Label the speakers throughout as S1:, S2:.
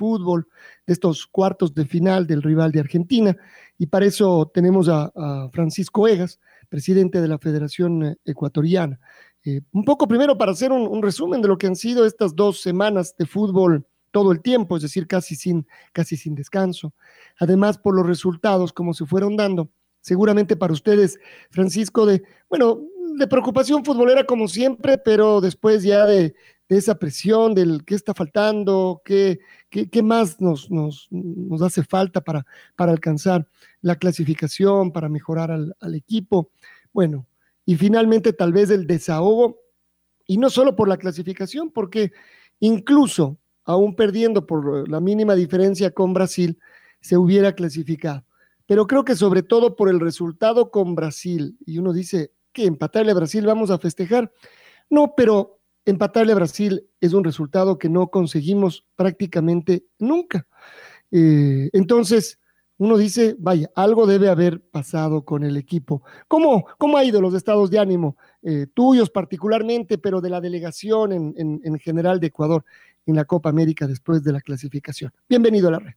S1: fútbol, de estos cuartos de final del rival de Argentina. Y para eso tenemos a, Francisco Egas, presidente de la Federación eh, Ecuatoriana. Eh, un poco primero para hacer un, resumen de lo que han sido estas dos semanas de fútbol todo el tiempo, es decir, casi sin, casi sin descanso. Además, por los resultados, como se fueron dando, seguramente para ustedes, Francisco, de, bueno, de preocupación futbolera como siempre, pero después ya de, de esa presión, del qué está faltando, qué, qué, más nos, nos, nos, hace falta para, para alcanzar la clasificación, para mejorar al, al equipo. Bueno, y finalmente tal vez el desahogo, y no solo por la clasificación, porque incluso aún perdiendo por la mínima diferencia con Brasil, se hubiera clasificado. Pero creo que sobre todo por el resultado con Brasil, y uno dice que empatarle a Brasil vamos a festejar. No, pero empatarle a Brasil es un resultado que no conseguimos prácticamente nunca. Eh, entonces, uno dice, vaya, algo debe haber pasado con el equipo. ¿Cómo, cómo ha ido los estados de ánimo eh, tuyos particularmente, pero de la delegación en, en, general de Ecuador en la Copa América después de la clasificación? Bienvenido a la red.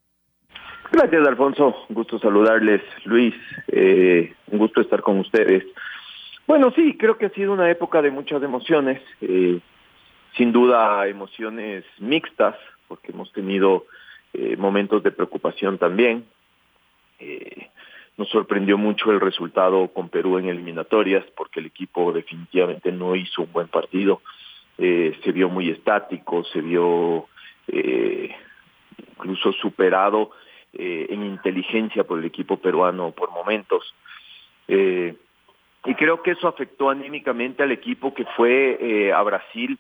S2: Gracias, Alfonso. Un gusto saludarles, Luis. Eh, un gusto estar con ustedes. Bueno, sí, creo que ha sido una época de muchas emociones sin duda emociones mixtas, porque hemos tenido eh, momentos de preocupación también. Eh, nos sorprendió mucho el resultado con Perú en eliminatorias, porque el equipo definitivamente no hizo un buen partido. Eh, se vio muy estático, se vio incluso superado en inteligencia por el equipo peruano por momentos. y creo que eso afectó anímicamente al equipo que fue a Brasil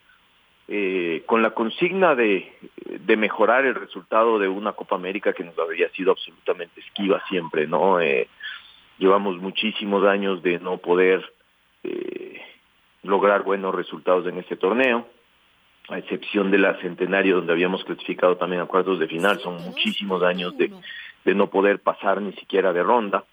S2: eh, con la consigna de, mejorar el resultado de una Copa América que nos había sido absolutamente esquiva siempre, ¿no? Eh, llevamos muchísimos años de no poder eh, lograr buenos resultados en este torneo, a excepción de la Centenario donde habíamos clasificado también a cuartos de final, son muchísimos años de, de no poder pasar ni siquiera de ronda.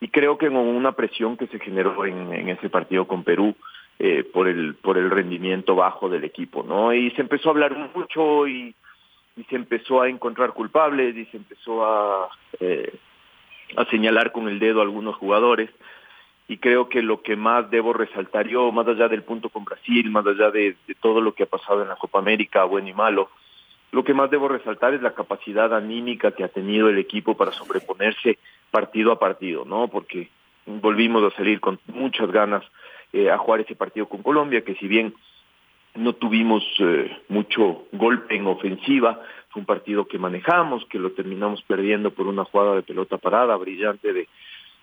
S2: Y creo que con una presión que se generó en, en ese partido con Perú, eh, por el por el rendimiento bajo del equipo, ¿no? Y se empezó a hablar mucho y, se empezó a encontrar culpables y se empezó a eh, a señalar con el dedo a algunos jugadores y creo que lo que más debo resaltar yo, más allá del punto con Brasil, más allá de, de, todo lo que ha pasado en la Copa América, bueno y malo, lo que más debo resaltar es la capacidad anímica que ha tenido el equipo para sobreponerse partido a partido, ¿no? Porque volvimos a salir con muchas ganas eh, a jugar ese partido con Colombia, que si bien no tuvimos eh, mucho golpe en ofensiva, fue un partido que manejamos, que lo terminamos perdiendo por una jugada de pelota parada brillante de,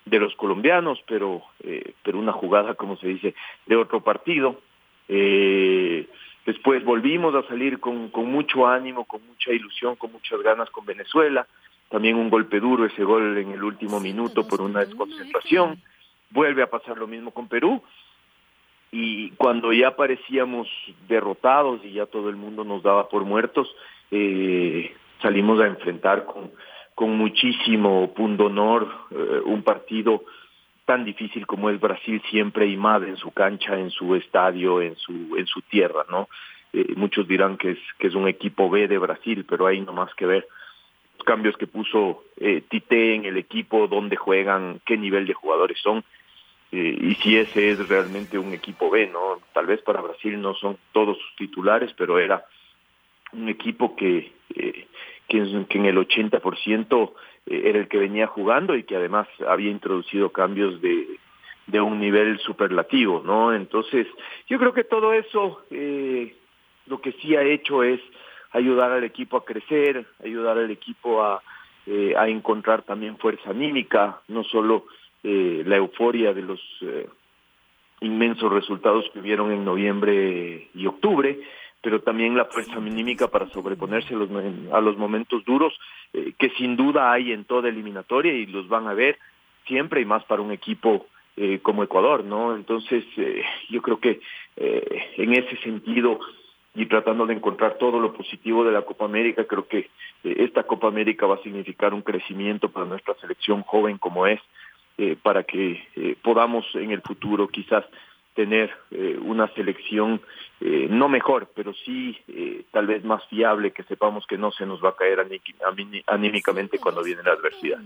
S2: de los colombianos, pero, eh, pero una jugada, como se dice, de otro partido. después volvimos a salir con, con mucho ánimo, con mucha ilusión, con muchas ganas con Venezuela. También un golpe duro, ese gol en el último minuto por una desconcentración. Vuelve a pasar lo mismo con Perú y cuando ya parecíamos derrotados y ya todo el mundo nos daba por muertos, eh, salimos a enfrentar con, con muchísimo punto honor eh, un partido tan difícil como es Brasil siempre y más en su cancha, en su estadio, en su en su tierra, ¿no? Eh, muchos dirán que es que es un equipo B de Brasil, pero hay no más que ver los cambios que puso eh, Tite en el equipo, dónde juegan, qué nivel de jugadores son eh, y si ese es realmente un equipo B, ¿no? Tal vez para Brasil no son todos sus titulares, pero era un equipo que, eh, que, en el 80% eh, era el que venía jugando y que además había introducido cambios de, de un nivel superlativo, ¿no? Entonces, yo creo que todo eso eh, lo que sí ha hecho es ayudar al equipo a crecer, ayudar al equipo a, eh, a encontrar también fuerza anímica, no solo eh, la euforia de los eh, inmensos resultados que hubieron en noviembre y octubre, pero también la fuerza anímica para sobreponerse a los, a los momentos duros eh, que sin duda hay en toda eliminatoria y los van a ver siempre y más para un equipo eh, como Ecuador, ¿no? Entonces, eh, yo creo que en ese sentido y tratando de encontrar todo lo positivo de la Copa América, creo que esta Copa América va a significar un crecimiento para nuestra selección joven como es, eh, para que eh, podamos en el futuro quizás tener eh, una selección eh, no mejor, pero sí eh, tal vez más fiable, que sepamos que no se nos va a caer anímicamente cuando viene la adversidad.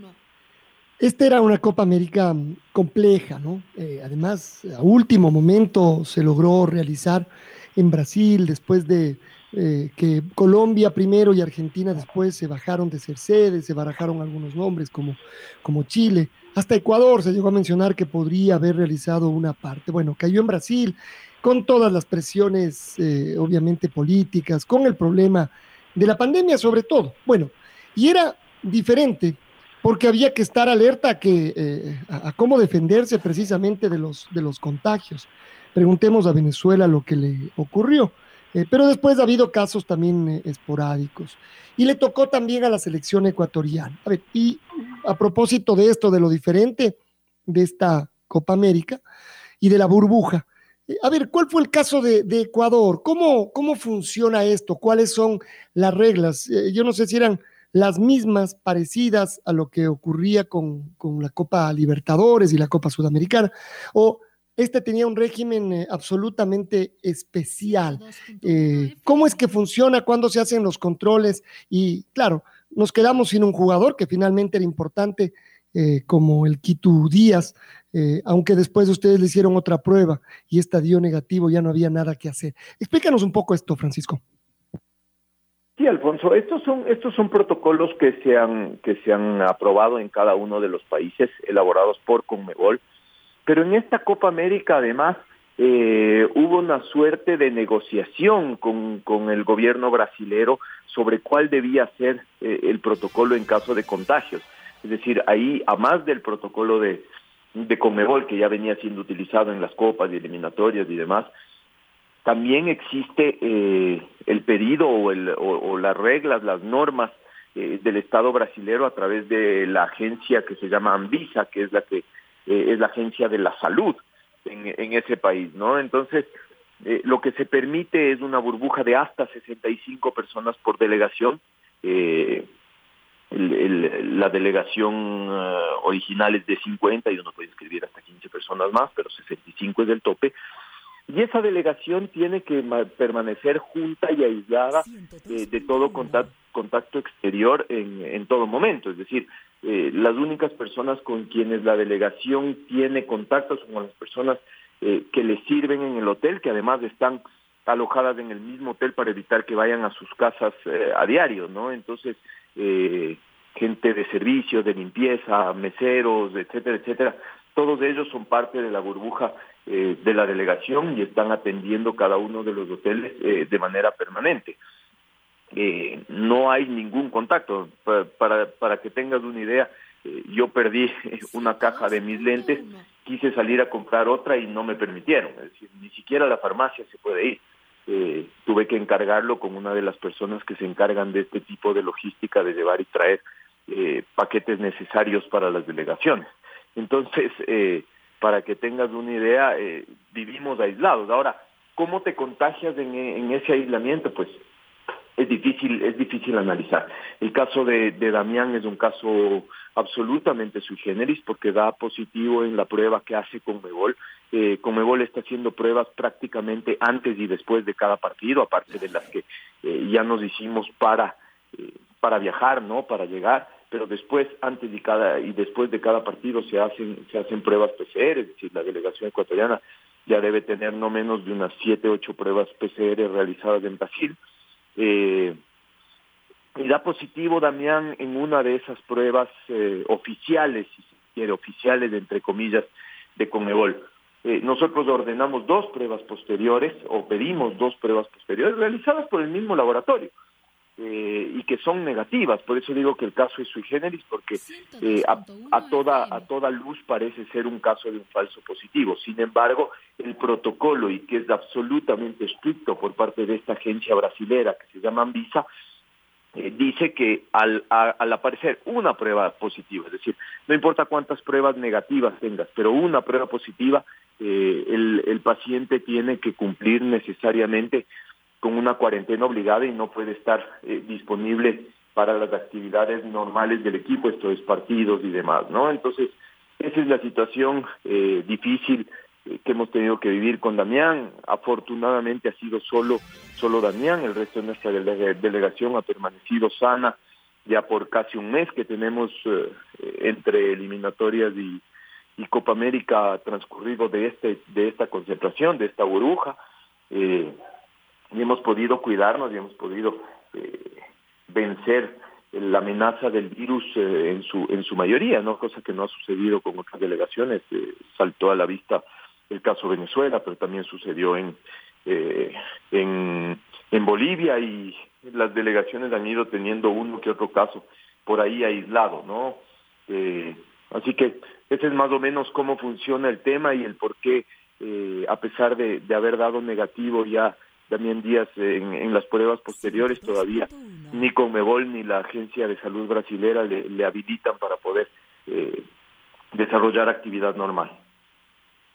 S1: Esta era una Copa América compleja, ¿no? Eh, además, a último momento se logró realizar en Brasil, después de eh, que Colombia primero y Argentina después se bajaron de ser sede, se barajaron algunos nombres como, como Chile. Hasta Ecuador se llegó a mencionar que podría haber realizado una parte. Bueno, cayó en Brasil con todas las presiones, eh, obviamente, políticas, con el problema de la pandemia sobre todo. Bueno, y era diferente porque había que estar alerta a, que, eh, a, a, cómo defenderse precisamente de los, de los contagios. Preguntemos a Venezuela lo que le ocurrió. Eh, pero después ha habido casos también eh, esporádicos. Y le tocó también a la selección ecuatoriana. A ver, y a propósito de esto, de lo diferente de esta Copa América y de la burbuja, eh, a ver, ¿cuál fue el caso de, de Ecuador? ¿Cómo, ¿Cómo funciona esto? ¿Cuáles son las reglas? Eh, yo no sé si eran las mismas, parecidas a lo que ocurría con, con la Copa Libertadores y la Copa Sudamericana, o este tenía un régimen eh, absolutamente especial. Eh, ¿Cómo es que funciona? ¿Cuándo se hacen los controles? Y claro, nos quedamos sin un jugador que finalmente era importante, eh, como el Quito Díaz, eh, aunque después ustedes le hicieron otra prueba y esta dio negativo, ya no había nada que hacer. Explícanos un poco esto, Francisco.
S2: Sí, Alfonso, estos son estos son protocolos que se han que se han aprobado en cada uno de los países elaborados por Conmebol pero en esta Copa América, además, eh, hubo una suerte de negociación con, con, el gobierno brasilero sobre cuál debía ser eh, el protocolo en caso de contagios. Es decir, ahí, a más del protocolo de, de Conmebol, que ya venía siendo utilizado en las copas y eliminatorias y demás, también existe eh, el pedido o, el, o, o, las reglas, las normas eh, del Estado brasilero a través de la agencia que se llama Anvisa, que es la que eh, es la agencia de la salud en, en ese país, ¿no? Entonces, eh, lo que se permite es una burbuja de hasta 65 personas por delegación. Eh, el, la delegación uh, original es de 50 y uno puede escribir hasta 15 personas más, pero 65 es el tope. Y esa delegación tiene que permanecer junta y aislada eh, de todo contacto, contacto exterior en, en todo momento. Es decir, eh, las únicas personas con quienes la delegación tiene contacto son las personas eh, que les sirven en el hotel, que además están alojadas en el mismo hotel para evitar que vayan a sus casas eh, a diario, ¿no? Entonces, eh, gente de servicio, de limpieza, meseros, etcétera, etcétera, todos ellos son parte de la burbuja eh, de la delegación y están atendiendo cada uno de los hoteles de manera permanente eh, no hay ningún contacto. Para, para, que tengas una idea, eh, yo perdí una caja de mis lentes, quise salir a comprar otra y no me permitieron. Es decir, ni siquiera la farmacia se puede ir. Eh, tuve que encargarlo con una de las personas que se encargan de este tipo de logística, de llevar y traer eh, paquetes necesarios para las delegaciones. Entonces, eh, para que tengas una idea, vivimos aislados. Ahora, ¿cómo te contagias en, en ese aislamiento? Pues es difícil, es difícil analizar. El caso de, de Damián es un caso absolutamente sui generis porque da positivo en la prueba que hace Conmebol. Eh, Conmebol está haciendo pruebas prácticamente antes y después de cada partido, aparte de las que eh, ya nos hicimos para, eh, para viajar, ¿no? Para llegar, pero después, antes y cada y después de cada partido se hacen, se hacen pruebas PCR, es decir, la delegación ecuatoriana ya debe tener no menos de unas siete, ocho pruebas PCR realizadas en Brasil eh, y da positivo Damián en una de esas pruebas eh, oficiales, si se quiere, oficiales entre comillas, de Conmebol. Eh, nosotros ordenamos dos pruebas posteriores o pedimos dos pruebas posteriores realizadas por el mismo laboratorio eh, y que son negativas. Por eso digo que el caso es sui generis porque eh, a, toda, a toda luz parece ser un caso de un falso positivo. Sin embargo, el protocolo y que es absolutamente estricto por parte de esta agencia brasilera que se llama Anvisa, dice que al, al, aparecer una prueba positiva, es decir, no importa cuántas pruebas negativas tengas, pero una prueba positiva, eh, el, el, paciente tiene que cumplir necesariamente con una cuarentena obligada y no puede estar eh, disponible para las actividades normales del equipo, esto es partidos y demás, ¿no? Entonces, esa es la situación eh, difícil eh, que hemos tenido que vivir con Damián. Afortunadamente ha sido solo, solo Damián, el resto de nuestra delegación ha permanecido sana ya por casi un mes que tenemos eh, entre eliminatorias y, Copa América transcurrido de este de esta concentración, de esta burbuja, eh, y hemos podido cuidarnos y hemos podido eh, vencer la amenaza del virus eh, en su en su mayoría, no cosa que no ha sucedido con otras delegaciones, eh, saltó a la vista el caso Venezuela, pero también sucedió en eh, en en Bolivia y las delegaciones han ido teniendo uno que otro caso por ahí aislado, ¿no? Eh, así que ese es más o menos cómo funciona el tema y el por qué, a pesar de, haber dado negativo ya también días en, en, las pruebas posteriores, todavía ni Conmebol ni la Agencia de Salud Brasilera le, le habilitan para poder eh, desarrollar actividad normal.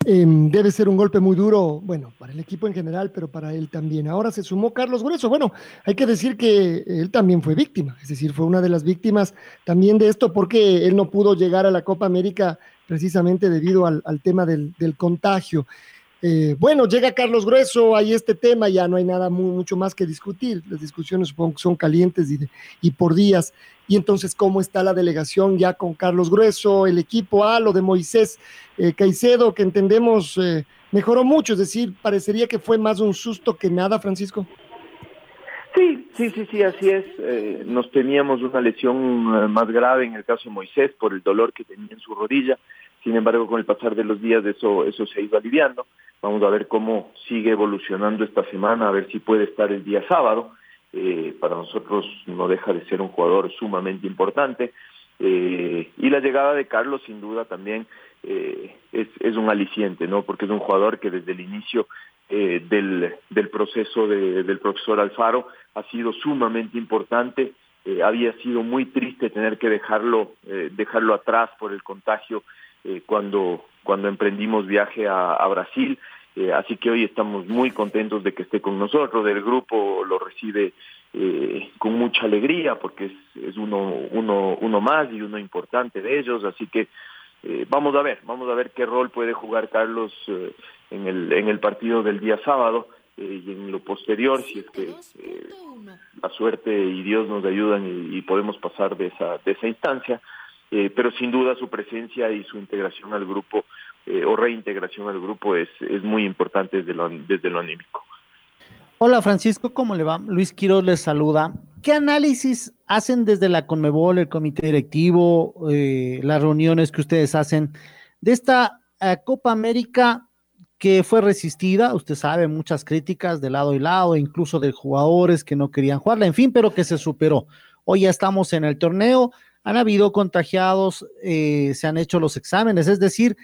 S1: Eh, debe ser un golpe muy duro, bueno, para el equipo en general, pero para él también. Ahora se sumó Carlos Grueso. Bueno, hay que decir que él también fue víctima, es decir, fue una de las víctimas también de esto porque él no pudo llegar a la Copa América precisamente debido al, al tema del, del contagio. Eh, bueno, llega Carlos Grueso, hay este tema, ya no hay nada mucho más que discutir. Las discusiones supongo que son calientes y, de, y, por días. Y entonces, ¿cómo está la delegación ya con Carlos Grueso, el equipo A, lo de Moisés eh, Caicedo, que entendemos eh, mejoró mucho? Es decir, parecería que fue más un susto que nada, Francisco.
S2: Sí, sí, sí, sí, así es. Eh, nos teníamos una lesión más grave en el caso de Moisés por el dolor que tenía en su rodilla. Sin embargo, con el pasar de los días eso, eso se ha ido aliviando. Vamos a ver cómo sigue evolucionando esta semana, a ver si puede estar el día sábado. Eh, para nosotros no deja de ser un jugador sumamente importante. Eh, y la llegada de Carlos, sin duda, también eh, es, un aliciente, ¿no? Porque es un jugador que desde el inicio del, del proceso de, del profesor Alfaro ha sido sumamente importante. Había sido muy triste tener que dejarlo, dejarlo atrás por el contagio cuando, cuando emprendimos viaje a, Brasil. Eh, así que hoy estamos muy contentos de que esté con nosotros. El grupo lo recibe eh, con mucha alegría porque es, uno, uno, uno más y uno importante de ellos. Así que eh, vamos a ver, vamos a ver qué rol puede jugar Carlos eh, en, el, en el partido del día sábado y en lo posterior, si es que la suerte y Dios nos ayudan y, y podemos pasar de esa, de esa instancia. Pero sin duda su presencia y su integración al grupo eh, o reintegración al grupo es, es muy importante desde lo, desde lo anímico.
S3: Hola Francisco, ¿cómo le va? Luis Quiroz les saluda. ¿Qué análisis hacen desde la Conmebol, el comité directivo, eh, las reuniones que ustedes hacen de esta eh, Copa América que fue resistida? Usted sabe, muchas críticas de lado y lado, incluso de jugadores que no querían jugarla, en fin, pero que se superó. Hoy ya estamos en el torneo, han habido contagiados, eh, se han hecho los exámenes, es decir,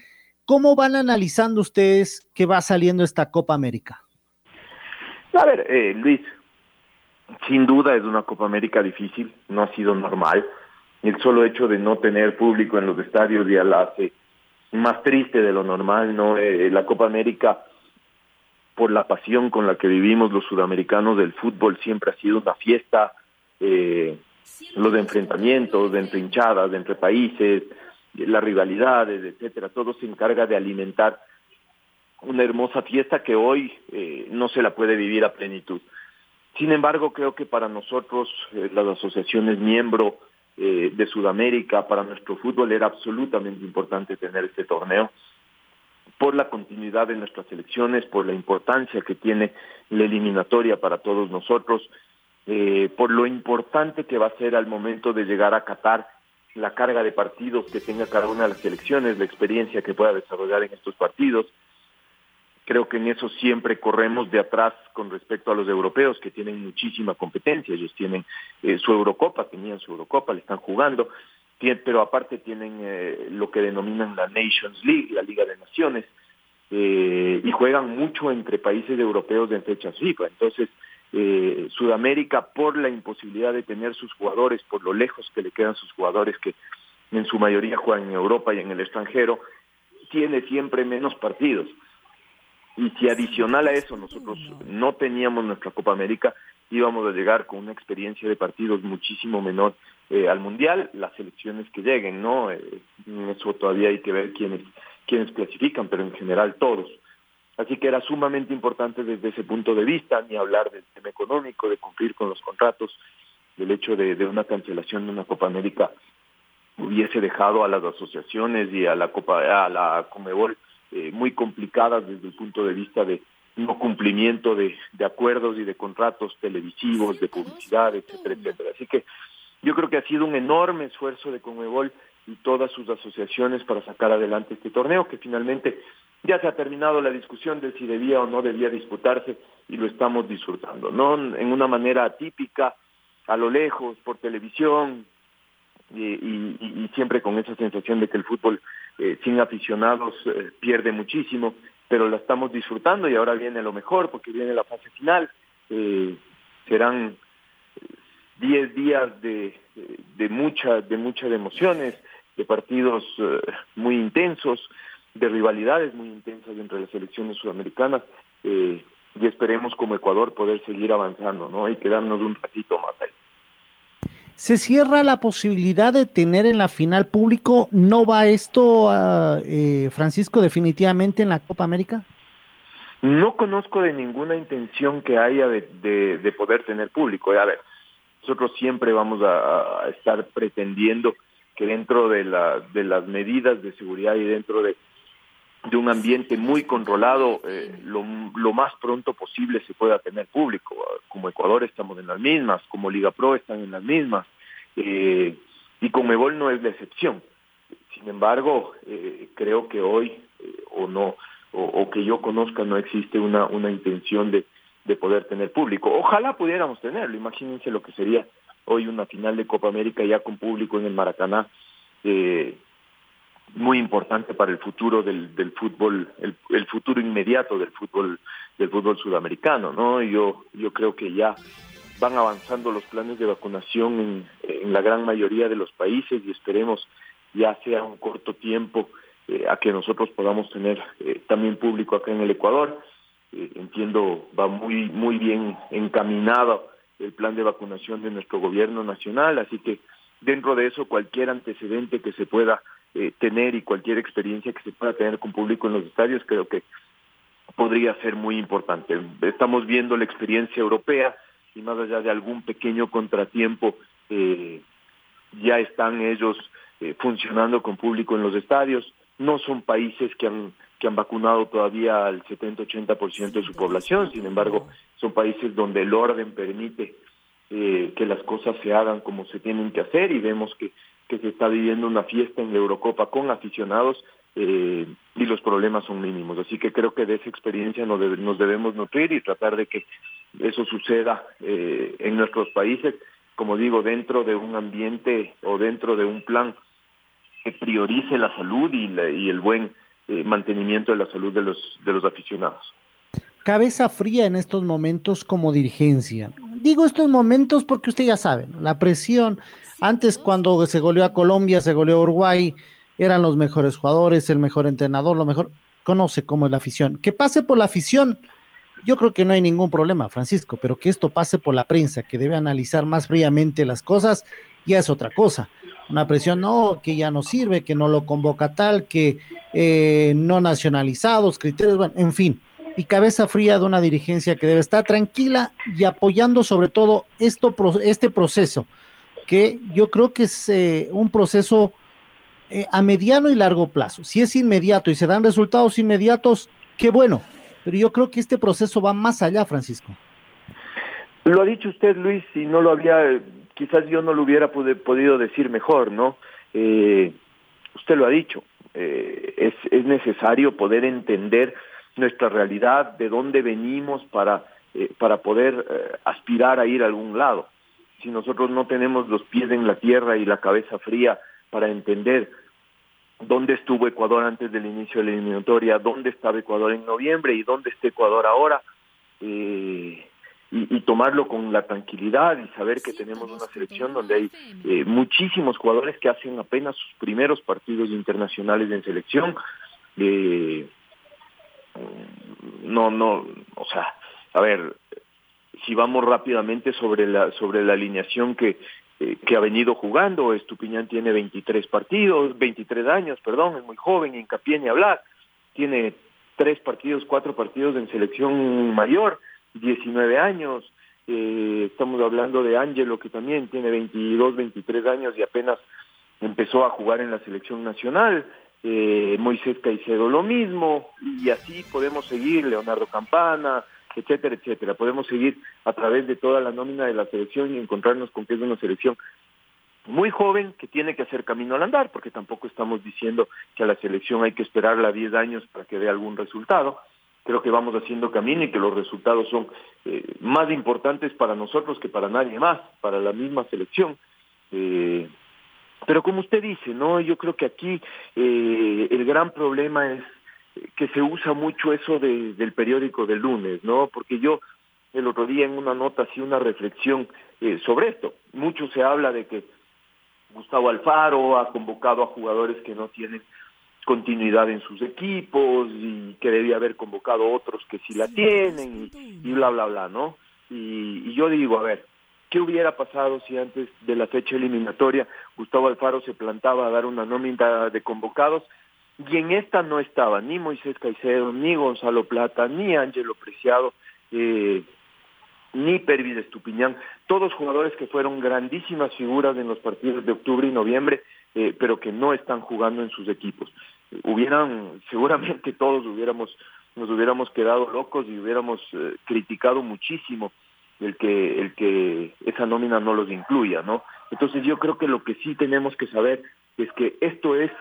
S3: ¿Cómo van analizando ustedes que va saliendo esta Copa América?
S2: A ver, eh, Luis, sin duda es una Copa América difícil, no ha sido normal. El solo hecho de no tener público en los estadios ya la hace más triste de lo normal, ¿no? Eh, la Copa América, por la pasión con la que vivimos los sudamericanos del fútbol, siempre ha sido una fiesta, eh, los enfrentamientos de entre hinchadas, de entre países, las rivalidades, etcétera, todo se encarga de alimentar una hermosa fiesta que hoy eh, no se la puede vivir a plenitud. Sin embargo, creo que para nosotros, eh, las asociaciones miembro eh, de Sudamérica, para nuestro fútbol era absolutamente importante tener este torneo por la continuidad de nuestras elecciones, por la importancia que tiene la eliminatoria para todos nosotros, eh, por lo importante que va a ser al momento de llegar a Qatar la carga de partidos que tenga cada una de las selecciones, la experiencia que pueda desarrollar en estos partidos. Creo que en eso siempre corremos de atrás con respecto a los europeos que tienen muchísima competencia. Ellos tienen eh, su Eurocopa, tenían su Eurocopa, le están jugando, pero aparte tienen eh, lo que denominan la Nations League, la Liga de Naciones, eh, y juegan mucho entre países europeos en fechas FIFA. Entonces, eh, Sudamérica, por la imposibilidad de tener sus jugadores, por lo lejos que le quedan sus jugadores que en su mayoría juegan en Europa y en el extranjero, tiene siempre menos partidos. Y si adicional a eso nosotros no teníamos nuestra Copa América, íbamos a llegar con una experiencia de partidos muchísimo menor eh, al Mundial, las selecciones que lleguen, ¿no? Eh, eso todavía hay que ver quiénes, quiénes clasifican, pero en general todos. Así que era sumamente importante desde ese punto de vista, ni hablar del tema económico, de cumplir con los contratos, del hecho de, una cancelación de una Copa América hubiese dejado a las asociaciones y a la Copa, a la Comebol eh, muy complicadas desde el punto de vista de no cumplimiento de, de acuerdos y de contratos televisivos, de publicidad, etcétera, etcétera. Así que yo creo que ha sido un enorme esfuerzo de Comebol y todas sus asociaciones para sacar adelante este torneo, que finalmente ya se ha terminado la discusión de si debía o no debía disputarse y lo estamos disfrutando, ¿no? En una manera atípica, a lo lejos, por televisión, y, siempre con esa sensación de que el fútbol eh, sin aficionados eh, pierde muchísimo, pero la estamos disfrutando y ahora viene lo mejor porque viene la fase final. Eh, serán 10 días de, de, muchas de muchas emociones, de partidos muy intensos, de rivalidades muy intensas entre las selecciones sudamericanas y esperemos como Ecuador poder seguir avanzando, ¿no? Y quedarnos un ratito más ahí.
S3: ¿Se cierra la posibilidad de tener en la final público? ¿No va esto, eh, Francisco, definitivamente en la Copa América?
S2: No conozco de ninguna intención que haya de, de, poder tener público. A ver, nosotros siempre vamos a, estar pretendiendo que dentro de, la, de las medidas de seguridad y dentro de, de un ambiente muy controlado, eh, lo, lo, más pronto posible se pueda tener público. Como Ecuador estamos en las mismas, como Liga Pro están en las mismas, eh, y Conmebol no es la excepción. Sin embargo, eh, creo que hoy, eh, o no, o, que yo conozca, no existe una, una intención de, de poder tener público. Ojalá pudiéramos tenerlo, imagínense lo que sería hoy una final de Copa América ya con público en el Maracaná. Eh, muy importante para el futuro del, del fútbol, el, el, futuro inmediato del fútbol, del fútbol sudamericano, ¿no? Yo, yo creo que ya van avanzando los planes de vacunación en, la gran mayoría de los países y esperemos ya sea un corto tiempo eh, a que nosotros podamos tener eh, también público acá en el Ecuador. Eh, entiendo, va muy, muy bien encaminado el plan de vacunación de nuestro gobierno nacional, así que dentro de eso cualquier antecedente que se pueda eh, tener y cualquier experiencia que se pueda tener con público en los estadios creo que podría ser muy importante. Estamos viendo la experiencia europea y más allá de algún pequeño contratiempo, eh, ya están ellos eh, funcionando con público en los estadios. No son países que han que han vacunado todavía al 70-80% de su población, sin embargo, son países donde el orden permite eh, que las cosas se hagan como se tienen que hacer y vemos que que se está viviendo una fiesta en la Eurocopa con aficionados eh, y los problemas son mínimos. Así que creo que de esa experiencia nos, debe, nos debemos nutrir y tratar de que eso suceda eh, en nuestros países, como digo, dentro de un ambiente o dentro de un plan que priorice la salud y, la, y el buen eh, mantenimiento de la salud de los, de los aficionados.
S3: Cabeza fría en estos momentos como dirigencia. Digo estos momentos porque usted ya sabe, la presión, antes, cuando se goleó a Colombia, se goleó a Uruguay, eran los mejores jugadores, el mejor entrenador, lo mejor. Conoce cómo es la afición. Que pase por la afición, yo creo que no hay ningún problema, Francisco, pero que esto pase por la prensa, que debe analizar más fríamente las cosas, ya es otra cosa. Una presión, no, que ya no sirve, que no lo convoca tal, que eh, no nacionalizados, criterios, bueno, en fin. Y cabeza fría de una dirigencia que debe estar tranquila y apoyando sobre todo esto, este proceso que yo creo que es eh, un proceso eh, a mediano y largo plazo. Si es inmediato y se dan resultados inmediatos, qué bueno, pero yo creo que este proceso va más allá, Francisco.
S2: Lo ha dicho usted, Luis, y no lo había, quizás yo no lo hubiera podido decir mejor, ¿no? eh, usted lo ha dicho, es necesario poder entender nuestra realidad, de dónde venimos para, eh, para poder eh, aspirar a ir a algún lado. Si nosotros no tenemos los pies en la tierra y la cabeza fría para entender dónde estuvo Ecuador antes del inicio de la eliminatoria, dónde estaba Ecuador en noviembre y dónde está Ecuador ahora, eh, y, y, tomarlo con la tranquilidad y saber que tenemos una selección donde hay eh, muchísimos jugadores que hacen apenas sus primeros partidos internacionales en selección. Eh, no, no, o sea, a ver, si vamos rápidamente sobre la sobre la alineación que eh, que ha venido jugando, Estupiñán tiene 23 partidos, 23 años, perdón, es muy joven, hincapié ni hablar, tiene tres partidos, cuatro partidos en selección mayor, 19 años, eh, estamos hablando de Ángelo que también tiene 22, 23 años y apenas empezó a jugar en la selección nacional, eh, Moisés Caicedo lo mismo, y así podemos seguir, Leonardo Campana, etcétera, etcétera. Podemos seguir a través de toda la nómina de la selección y encontrarnos con que es una selección muy joven que tiene que hacer camino al andar, porque tampoco estamos diciendo que a la selección hay que esperarla 10 años para que dé algún resultado. Creo que vamos haciendo camino y que los resultados son eh, más importantes para nosotros que para nadie más, para la misma selección. Eh, pero como usted dice, no, yo creo que aquí eh, el gran problema es que se usa mucho eso de, del periódico del lunes, ¿no? Porque yo el otro día en una nota hacía una reflexión eh, sobre esto. Mucho se habla de que Gustavo Alfaro ha convocado a jugadores que no tienen continuidad en sus equipos y que debía haber convocado otros que sí la tienen y, y bla, bla, bla, ¿no? Y, y yo digo, a ver, ¿qué hubiera pasado si antes de la fecha eliminatoria Gustavo Alfaro se plantaba a dar una nómina de convocados y en esta no estaba ni Moisés Caicedo, ni Gonzalo Plata, ni Ángelo Preciado, eh, ni Pervis Estupiñán, todos jugadores que fueron grandísimas figuras en los partidos de octubre y noviembre, eh, pero que no están jugando en sus equipos. Hubieran, seguramente todos hubiéramos, nos hubiéramos quedado locos y hubiéramos eh, criticado muchísimo el que, el que esa nómina no los incluya, ¿no? Entonces yo creo que lo que sí tenemos que saber es que esto es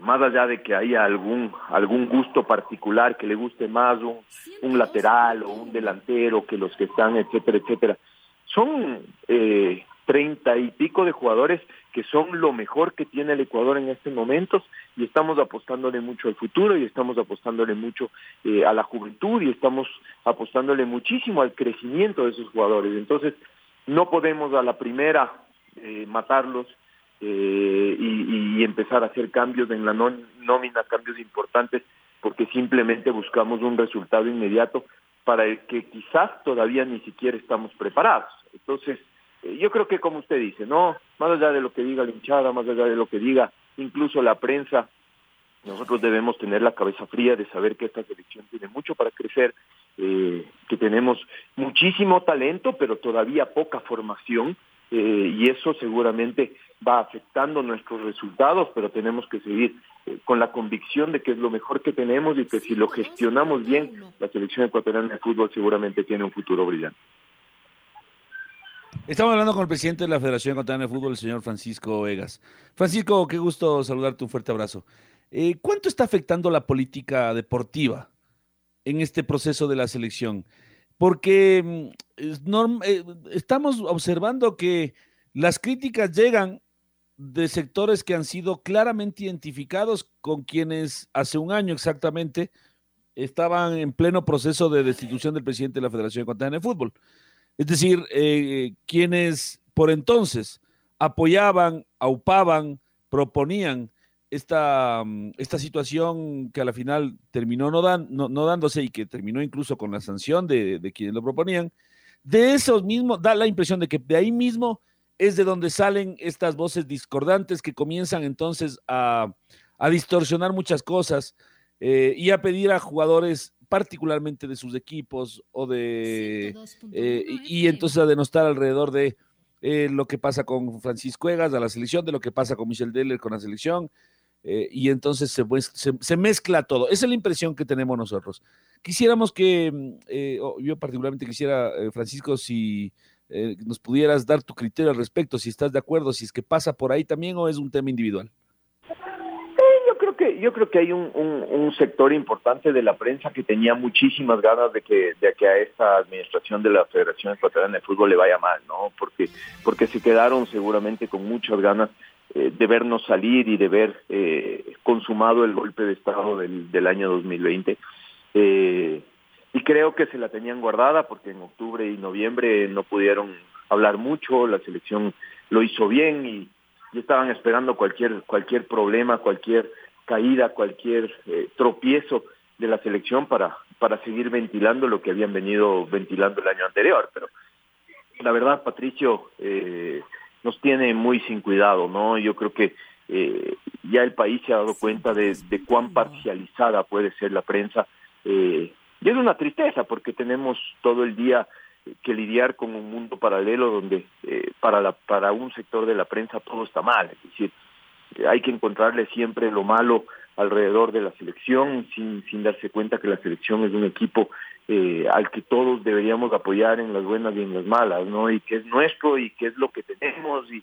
S2: más allá de que haya algún algún gusto particular que le guste más un, un lateral o un delantero que los que están, etcétera, etcétera. Son eh, treinta y pico de jugadores que son lo mejor que tiene el Ecuador en estos momentos y estamos apostándole mucho al futuro y estamos apostándole mucho eh, a la juventud y estamos apostándole muchísimo al crecimiento de esos jugadores. Entonces, no podemos a la primera eh, matarlos eh, y, y, empezar a hacer cambios en la nómina, cambios importantes, porque simplemente buscamos un resultado inmediato para el que quizás todavía ni siquiera estamos preparados. Entonces, yo creo que como usted dice, no, más allá de lo que diga la hinchada, más allá de lo que diga incluso la prensa, nosotros debemos tener la cabeza fría de saber que esta selección tiene mucho para crecer, eh, que tenemos muchísimo talento, pero todavía poca formación, eh, y eso seguramente va afectando nuestros resultados, pero tenemos que seguir eh, con la convicción de que es lo mejor que tenemos y que si lo gestionamos bien, la selección ecuatoriana de fútbol seguramente tiene un futuro brillante.
S4: Estamos hablando con el presidente de la Federación Ecuatoriana de Fútbol, el señor Francisco Vegas. Francisco, qué gusto saludarte, un fuerte abrazo. Eh, ¿Cuánto está afectando la política deportiva en este proceso de la selección? Porque mm, eh, estamos observando que las críticas llegan de sectores que han sido claramente identificados con quienes hace un año exactamente estaban en pleno proceso de destitución del presidente de la Federación Ecuatoriana de Fútbol. Es decir, eh, quienes por entonces apoyaban, aupaban, proponían esta, mm, esta situación que a la final terminó no, dándose y que terminó incluso con la sanción de, quienes lo proponían, de esos mismos, da la impresión de que de ahí mismo es de donde salen estas voces discordantes que comienzan entonces a, a distorsionar muchas cosas eh, y a pedir a jugadores particularmente de sus equipos o de... Eh, y, entonces a denostar alrededor de eh, lo que pasa con Francisco Egas a la selección, de lo que pasa con Michel Deller con la selección, eh, y entonces se, se, se, mezcla todo. Esa es la impresión que tenemos nosotros. Quisiéramos que, mm, yo particularmente quisiera, eh, Francisco, si nos pudieras dar tu criterio al respecto, si estás de acuerdo, si es que pasa por ahí también o es un tema individual.
S2: Que yo creo que hay un, un, sector importante de la prensa que tenía muchísimas ganas de que de que a esta administración de la Federación Ecuatoriana de Fútbol le vaya mal, ¿no? Porque porque se quedaron seguramente con muchas ganas eh, de vernos salir y de ver eh, consumado el golpe de estado del, del año 2020. Eh, y creo que se la tenían guardada porque en octubre y noviembre no pudieron hablar mucho, la selección lo hizo bien y, estaban esperando cualquier cualquier problema, cualquier caída, cualquier eh, tropiezo de la selección para para seguir ventilando lo que habían venido ventilando el año anterior, pero la verdad Patricio eh, nos tiene muy sin cuidado, ¿no? Yo creo que eh, ya el país se ha dado cuenta de, de cuán parcializada puede ser la prensa eh, y es una tristeza porque tenemos todo el día que lidiar con un mundo paralelo donde eh, para, la, para un sector de la prensa todo está mal. Es decir, hay que encontrarle siempre lo malo alrededor de la selección sin, sin darse cuenta que la selección es un equipo eh, al que todos deberíamos apoyar en las buenas y en las malas, ¿no? Y que es nuestro y que es lo que tenemos y,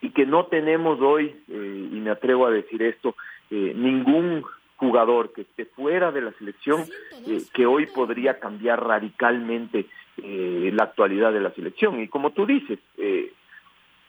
S2: y que no tenemos hoy, eh, y me atrevo a decir esto, eh, ningún jugador que esté fuera de la selección eh, que hoy podría cambiar radicalmente eh, la actualidad de la selección. Y como tú dices, eh,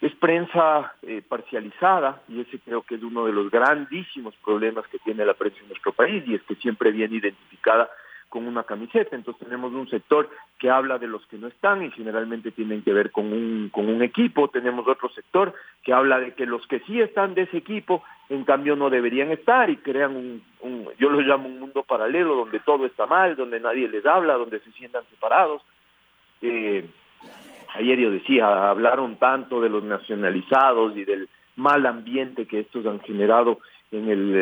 S2: es prensa parcializada y ese creo que es uno de los grandísimos problemas que tiene la prensa en nuestro país y es que siempre viene identificada con una camiseta. Entonces tenemos un sector que habla de los que no están y generalmente tienen que ver con un, con un equipo. Tenemos otro sector que habla de que los que sí están de ese equipo, en cambio no deberían estar y crean un, yo lo llamo un mundo paralelo donde todo está mal, donde nadie les habla, donde se sientan separados. Eh, ayer yo decía, hablaron tanto de los nacionalizados y del mal ambiente que estos han generado en, el,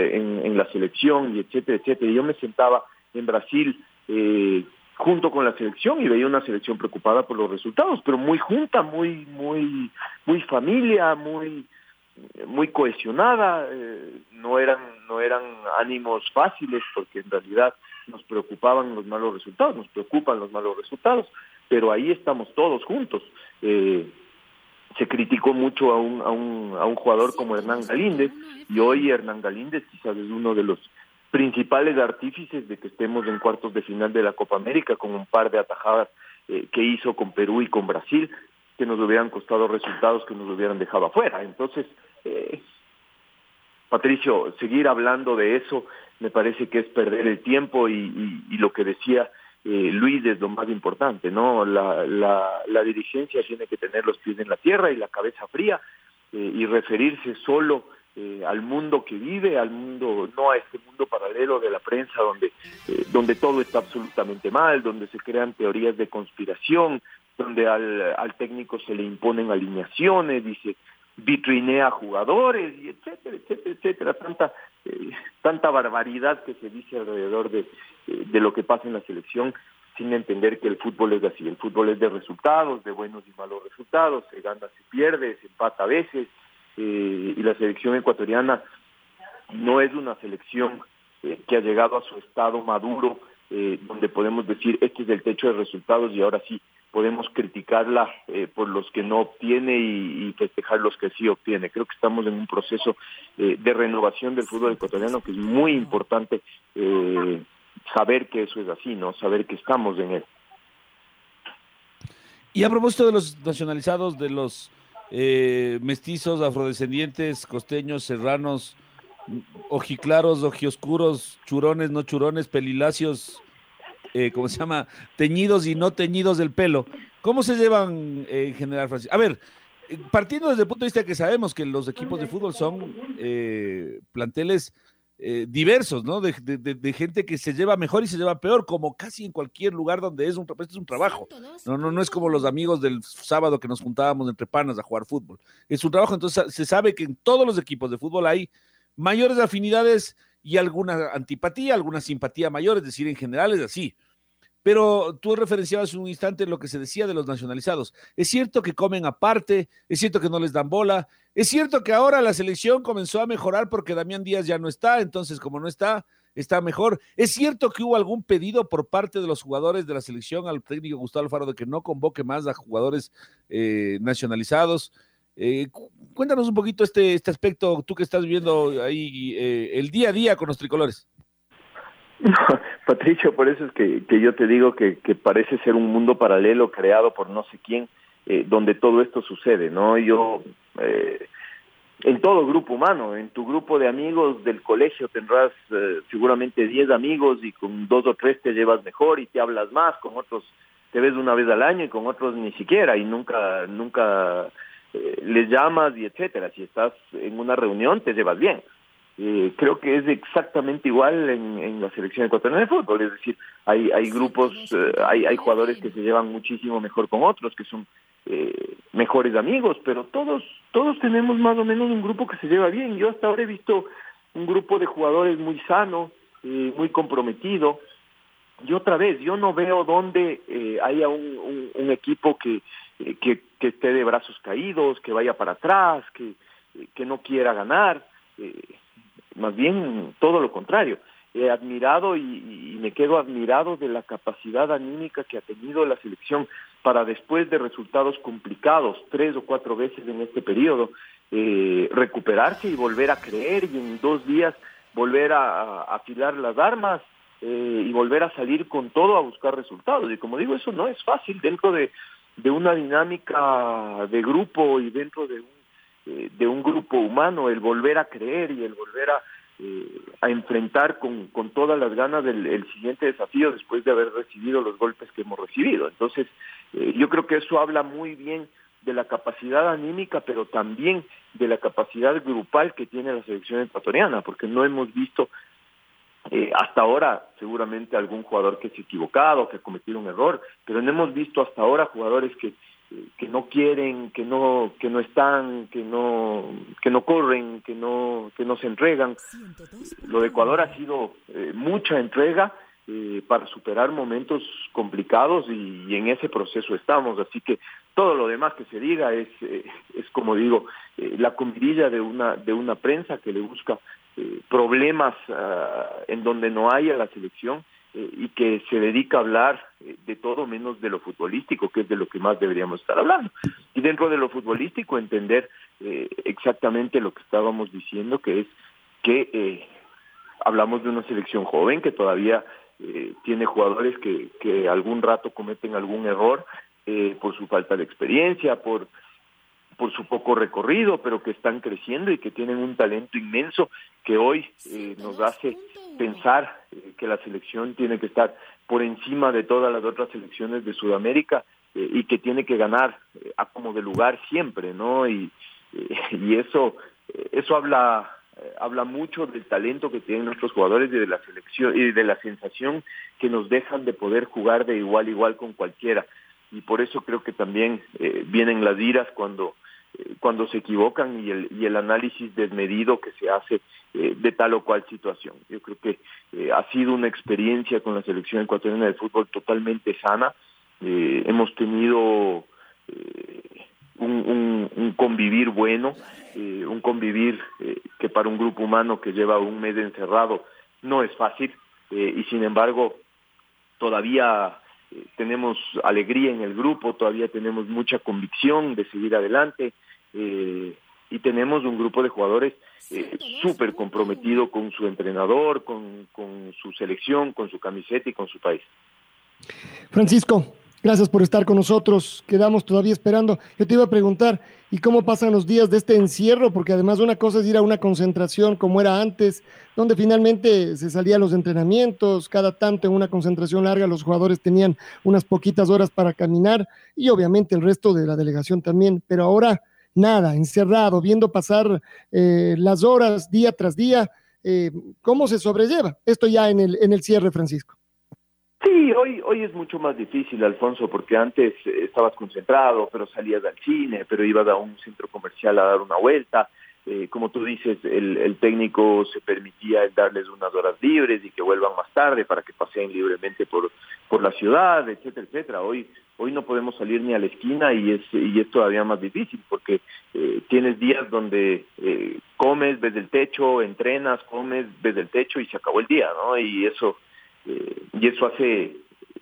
S2: en, la selección y etcétera, etcétera. Y yo me sentaba en Brasil eh, junto con la selección y veía una selección preocupada por los resultados, pero muy junta, muy muy muy familia, muy muy cohesionada, eh, no eran no eran ánimos fáciles porque en realidad nos preocupaban los malos resultados, nos preocupan los malos resultados, pero ahí estamos todos juntos. Eh, se criticó mucho a un, a un, a un jugador como Hernán Galíndez y hoy Hernán Galíndez quizás es uno de los principales artífices de que estemos en cuartos de final de la Copa América con un par de atajadas eh, que hizo con Perú y con Brasil que nos hubieran costado resultados que nos hubieran dejado afuera. Entonces, eh, Patricio, seguir hablando de eso me parece que es perder el tiempo y, y, lo que decía eh, Luis es lo más importante, ¿no? La, la, la, dirigencia tiene que tener los pies en la tierra y la cabeza fría eh, y referirse solo eh, al mundo que vive, al mundo, no a este mundo paralelo de la prensa donde, eh, donde todo está absolutamente mal, donde se crean teorías de conspiración, donde al, al técnico se le imponen alineaciones, dice vitrinea jugadores y etcétera, etcétera, etcétera, tanta eh, tanta barbaridad que se dice alrededor de, de lo que pasa en la selección sin entender que el fútbol es así, el fútbol es de resultados, de buenos y malos resultados, se gana, se pierde, se empata a veces, eh, y la selección ecuatoriana no es una selección eh, que ha llegado a su estado maduro, eh, donde podemos decir este es el techo de resultados y ahora sí podemos criticarla por los que no obtiene y, festejar los que sí obtiene. Creo que estamos en un proceso de renovación del fútbol ecuatoriano que es muy importante saber que eso es así, ¿no? Saber que estamos en él.
S4: Y a propósito de los nacionalizados, de los eh, mestizos, afrodescendientes, costeños, serranos, ojiclaros, ojioscuros, churones, no churones, pelilacios, eh, ¿cómo se llama? Teñidos y no teñidos del pelo. ¿Cómo se llevan eh, en general, Francisco? A ver, eh, partiendo desde el punto de vista que sabemos que los equipos de fútbol son planteles eh, diversos, ¿no? De, gente que se lleva mejor y se lleva peor, como casi en cualquier lugar donde es un, es un trabajo. No, no, no es como los amigos del sábado que nos juntábamos entre panas a jugar fútbol. Es un trabajo, entonces se sabe que en todos los equipos de fútbol hay mayores afinidades y alguna antipatía, alguna simpatía mayor, es decir, en general es así. Pero tú referenciabas un instante lo que se decía de los nacionalizados. Es cierto que comen aparte, es cierto que no les dan bola, es cierto que ahora la selección comenzó a mejorar porque Damián Díaz ya no está, entonces como no está, está mejor. ¿Es cierto que hubo algún pedido por parte de los jugadores de la selección al técnico Gustavo Alfaro de que no convoque más a jugadores eh, nacionalizados? Eh, cuéntanos un poquito este, este aspecto, tú que estás viendo ahí eh, el día a día con los tricolores.
S2: Patricio, por eso es que, que yo te digo que, que, parece ser un mundo paralelo creado por no sé quién, eh, donde todo esto sucede, ¿no? Yo, eh, en todo grupo humano, en tu grupo de amigos del colegio tendrás eh, seguramente 10 amigos y con dos o tres te llevas mejor y te hablas más, con otros te ves una vez al año y con otros ni siquiera y nunca, nunca eh, les llamas y etcétera. Si estás en una reunión te llevas bien eh, creo que es exactamente igual en, en, la selección ecuatoriana de fútbol, es decir, hay, hay grupos, eh, hay, hay jugadores que se llevan muchísimo mejor con otros, que son eh, mejores amigos, pero todos, todos tenemos más o menos un grupo que se lleva bien. Yo hasta ahora he visto un grupo de jugadores muy sano, eh, muy comprometido, y otra vez, yo no veo dónde eh, haya un, un, un equipo que, que, que esté de brazos caídos, que vaya para atrás, que, que no quiera ganar. Más bien todo lo contrario. He admirado y, y, me quedo admirado de la capacidad anímica que ha tenido la selección para después de resultados complicados, tres o cuatro veces en este periodo, eh, recuperarse y volver a creer y en dos días volver a, a afilar las armas eh, y volver a salir con todo a buscar resultados. Y como digo, eso no es fácil dentro de, de una dinámica de grupo y dentro de un eh, de un grupo humano, el volver a creer y el volver a, eh, a enfrentar con, con todas las ganas el, el, siguiente desafío después de haber recibido los golpes que hemos recibido. Entonces, eh, yo creo que eso habla muy bien de la capacidad anímica, pero también de la capacidad grupal que tiene la selección ecuatoriana, porque no hemos visto eh, hasta ahora seguramente algún jugador que se ha equivocado, que ha cometido un error, pero no hemos visto hasta ahora jugadores que que no quieren, que no que no están, que no que no corren, que no que no se entregan. Lo de Ecuador ha sido eh, mucha entrega eh, para superar momentos complicados y, en ese proceso estamos, así que todo lo demás que se diga es eh, es como digo eh, la comidilla de una de una prensa que le busca problemas uh, en donde no haya la selección eh, y que se dedica a hablar eh, de todo menos de lo futbolístico, que es de lo que más deberíamos estar hablando. Y dentro de lo futbolístico entender eh, exactamente lo que estábamos diciendo, que es que eh, hablamos de una selección joven que todavía eh, tiene jugadores que, que algún rato cometen algún error eh, por su falta de experiencia, por por su poco recorrido, pero que están creciendo y que tienen un talento inmenso que hoy eh, nos hace pensar eh, que la selección tiene que estar por encima de todas las otras selecciones de Sudamérica eh, y que tiene que ganar eh, a como de lugar siempre, ¿no? Y, y eso eso habla habla mucho del talento que tienen nuestros jugadores y de la selección y de la sensación que nos dejan de poder jugar de igual a igual con cualquiera y por eso creo que también vienen las iras cuando cuando se equivocan y el, y el análisis desmedido que se hace eh, de tal o cual situación. Yo creo que eh, ha sido una experiencia con la selección ecuatoriana de fútbol totalmente sana. Eh, hemos tenido un, un, un, convivir bueno, un convivir que para un grupo humano que lleva un mes encerrado no es fácil y sin embargo todavía tenemos alegría en el grupo, todavía tenemos mucha convicción de seguir adelante eh, y tenemos un grupo de jugadores eh, súper comprometido con su entrenador, con, con su selección, con su camiseta y con su país.
S1: Francisco, Gracias por estar con nosotros. Quedamos todavía esperando. Yo te iba a preguntar, ¿y cómo pasan los días de este encierro? Porque además una cosa es ir a una concentración como era antes, donde finalmente se salían los entrenamientos, cada tanto en una concentración larga los jugadores tenían unas poquitas horas para caminar y obviamente el resto de la delegación también, pero ahora nada, encerrado, viendo pasar eh, las horas día tras día. Eh, ¿Cómo se sobrelleva esto ya en el, en el cierre, Francisco?
S2: Sí, hoy, hoy es mucho más difícil, Alfonso, porque antes estabas concentrado, pero salías al cine, pero ibas a un centro comercial a dar una vuelta, eh, como tú dices, el, el, técnico se permitía darles unas horas libres y que vuelvan más tarde para que paseen libremente por, por la ciudad, etcétera, etcétera. Hoy, hoy no podemos salir ni a la esquina y es, y es todavía más difícil porque eh, tienes días donde eh, comes, ves el techo, entrenas, comes, ves el techo y se acabó el día, ¿no? Y eso, eh, y eso hace,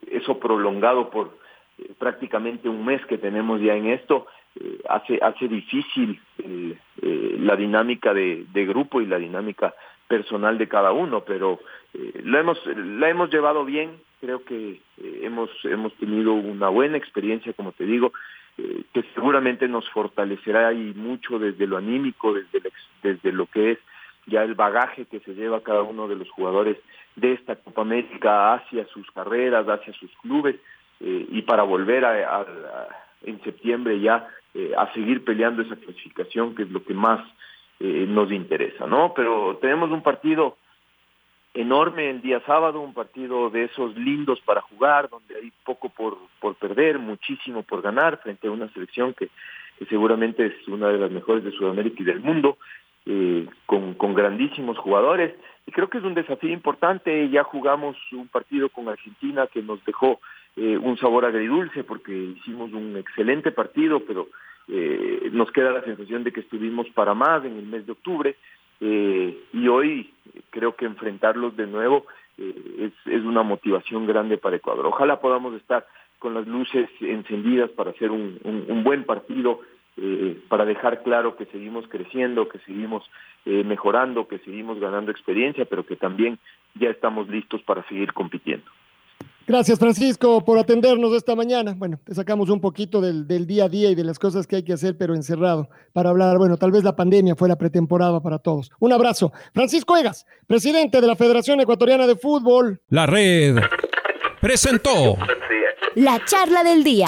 S2: eso prolongado por eh, prácticamente un mes que tenemos ya en esto, eh, hace, hace difícil eh, la dinámica de, grupo y la dinámica personal de cada uno, pero la, hemos, la hemos llevado bien, creo que hemos, hemos tenido una buena experiencia, como te digo, que seguramente nos fortalecerá y mucho desde lo anímico, desde, desde lo que es ya el bagaje que se lleva cada uno de los jugadores de esta Copa América hacia sus carreras, hacia sus clubes, eh, y para volver a, a, en septiembre ya eh, a seguir peleando esa clasificación, que es lo que más eh, nos interesa, ¿no? Pero tenemos un partido enorme el día sábado, un partido de esos lindos para jugar, donde hay poco por, por perder, muchísimo por ganar, frente a una selección que seguramente es una de las mejores de Sudamérica y del mundo, eh, con, con grandísimos jugadores. Y creo que es un desafío importante, ya jugamos un partido con Argentina que nos dejó eh, un sabor agridulce porque hicimos un excelente partido, pero eh, nos queda la sensación de que estuvimos para más en el mes de octubre eh, y hoy creo que enfrentarlos de nuevo es, es una motivación grande para Ecuador. Ojalá podamos estar con las luces encendidas para hacer un, un buen partido, eh, para dejar claro que seguimos creciendo, que seguimos eh, mejorando, que seguimos ganando experiencia, pero que también ya estamos listos para seguir compitiendo.
S1: Gracias, Francisco, por atendernos esta mañana. Bueno, te sacamos un poquito del, del, día a día y de las cosas que hay que hacer, pero encerrado, para hablar, bueno, tal vez la pandemia fue la pretemporada para todos. Un abrazo. Francisco Egas, presidente de la Federación Ecuatoriana de Fútbol.
S5: La red presentó
S6: la charla del día.